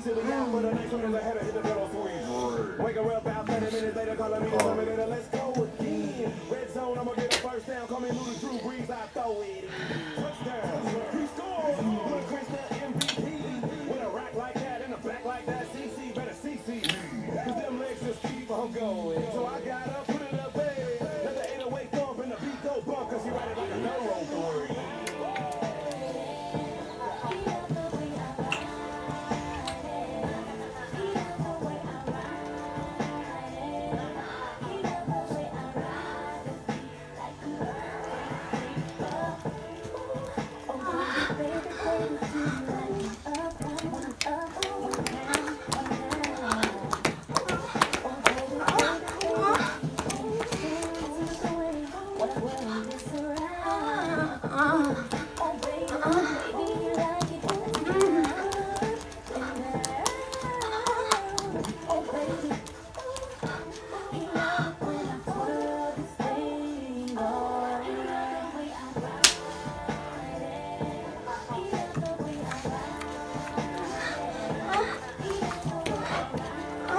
Straight to the ground, but the next one is ahead of hit the pedal swing. Wake up about 30 minutes later, calling me. Let's go again. Red zone, I'ma get a first down. Call me Drew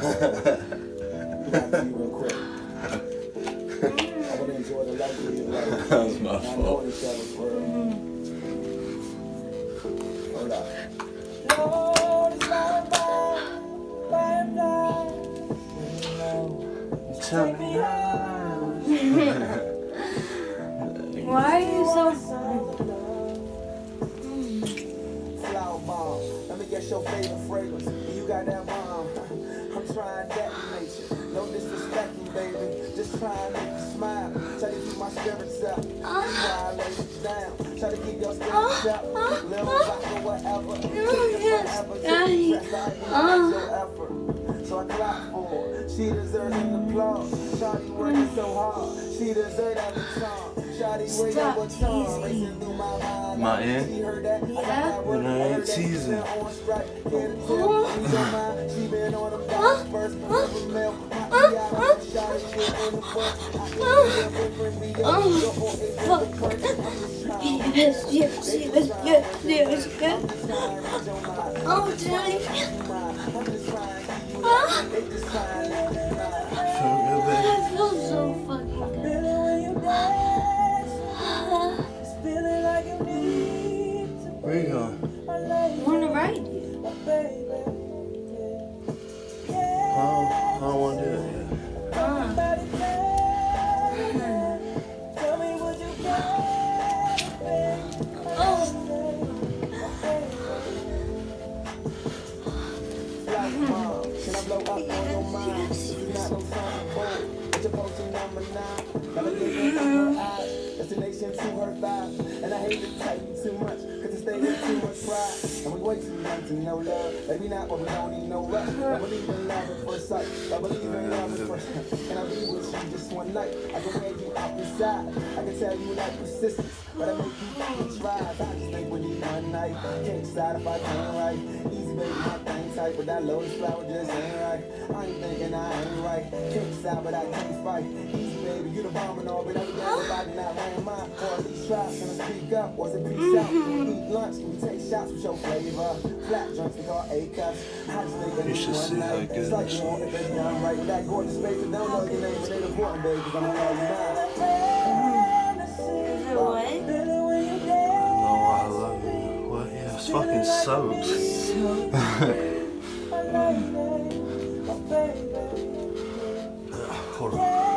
that was my fault. Hold up. Tell me Why are you so? Flower bomb. Let me guess your favorite fragrance. You got that bomb. Trying that nature. No disrespecting, baby. Just trying to make you smile. Try to keep my spirits up. That's why I lay down. Try to keep your spirits up. Little rock or whatever. Take it forever. Take you press out and your effort. So I clap for her. She deserves an applause. Shawty working so hard. She deserves every charm. Shawty waiting for teasing. Racing through my mind. My in? She heard that. I got Yeah. that word. And I I ain't heard that. teasing. On oh, strike. Wanna ride you? I don't, I don't want to do that yet. Somebody tell me, tell me what you got, baby. Like mom, can I blow up on your mind? This is not no song boy. Put your potion number nine. Destination to her thighs. And I hate to tell too much, cause it stay with too much pride. And we way too young to know love. Maybe not, but we don't need no rush. I believe in love at first sight. I believe in love at first sight. Can I be with you just one night? I can wear you out inside. I can tell you like persistence, but I make you try. I just think we need one night. Can't decide if I can right. Easy baby, my thing tight, but that lotus flower just ain't right. I ain't thinking I ain't right. Can't decide, but I can't fight. Easy baby, you the bomb and all, but every day everybody not wearing mine. Or at least try. Can I speak up? Was it peace out? Can we eat lunch? Can we take shots with your flavor? Flat joints we call A cups. I just think I You need one night. It's like this you want it, baby, done right. With that gorgeous face, but don't know your name, but it important, baby, cause I'm gonna love you now. is it what? I know I love you. What? Yeah, it's fucking soaked. Hold on.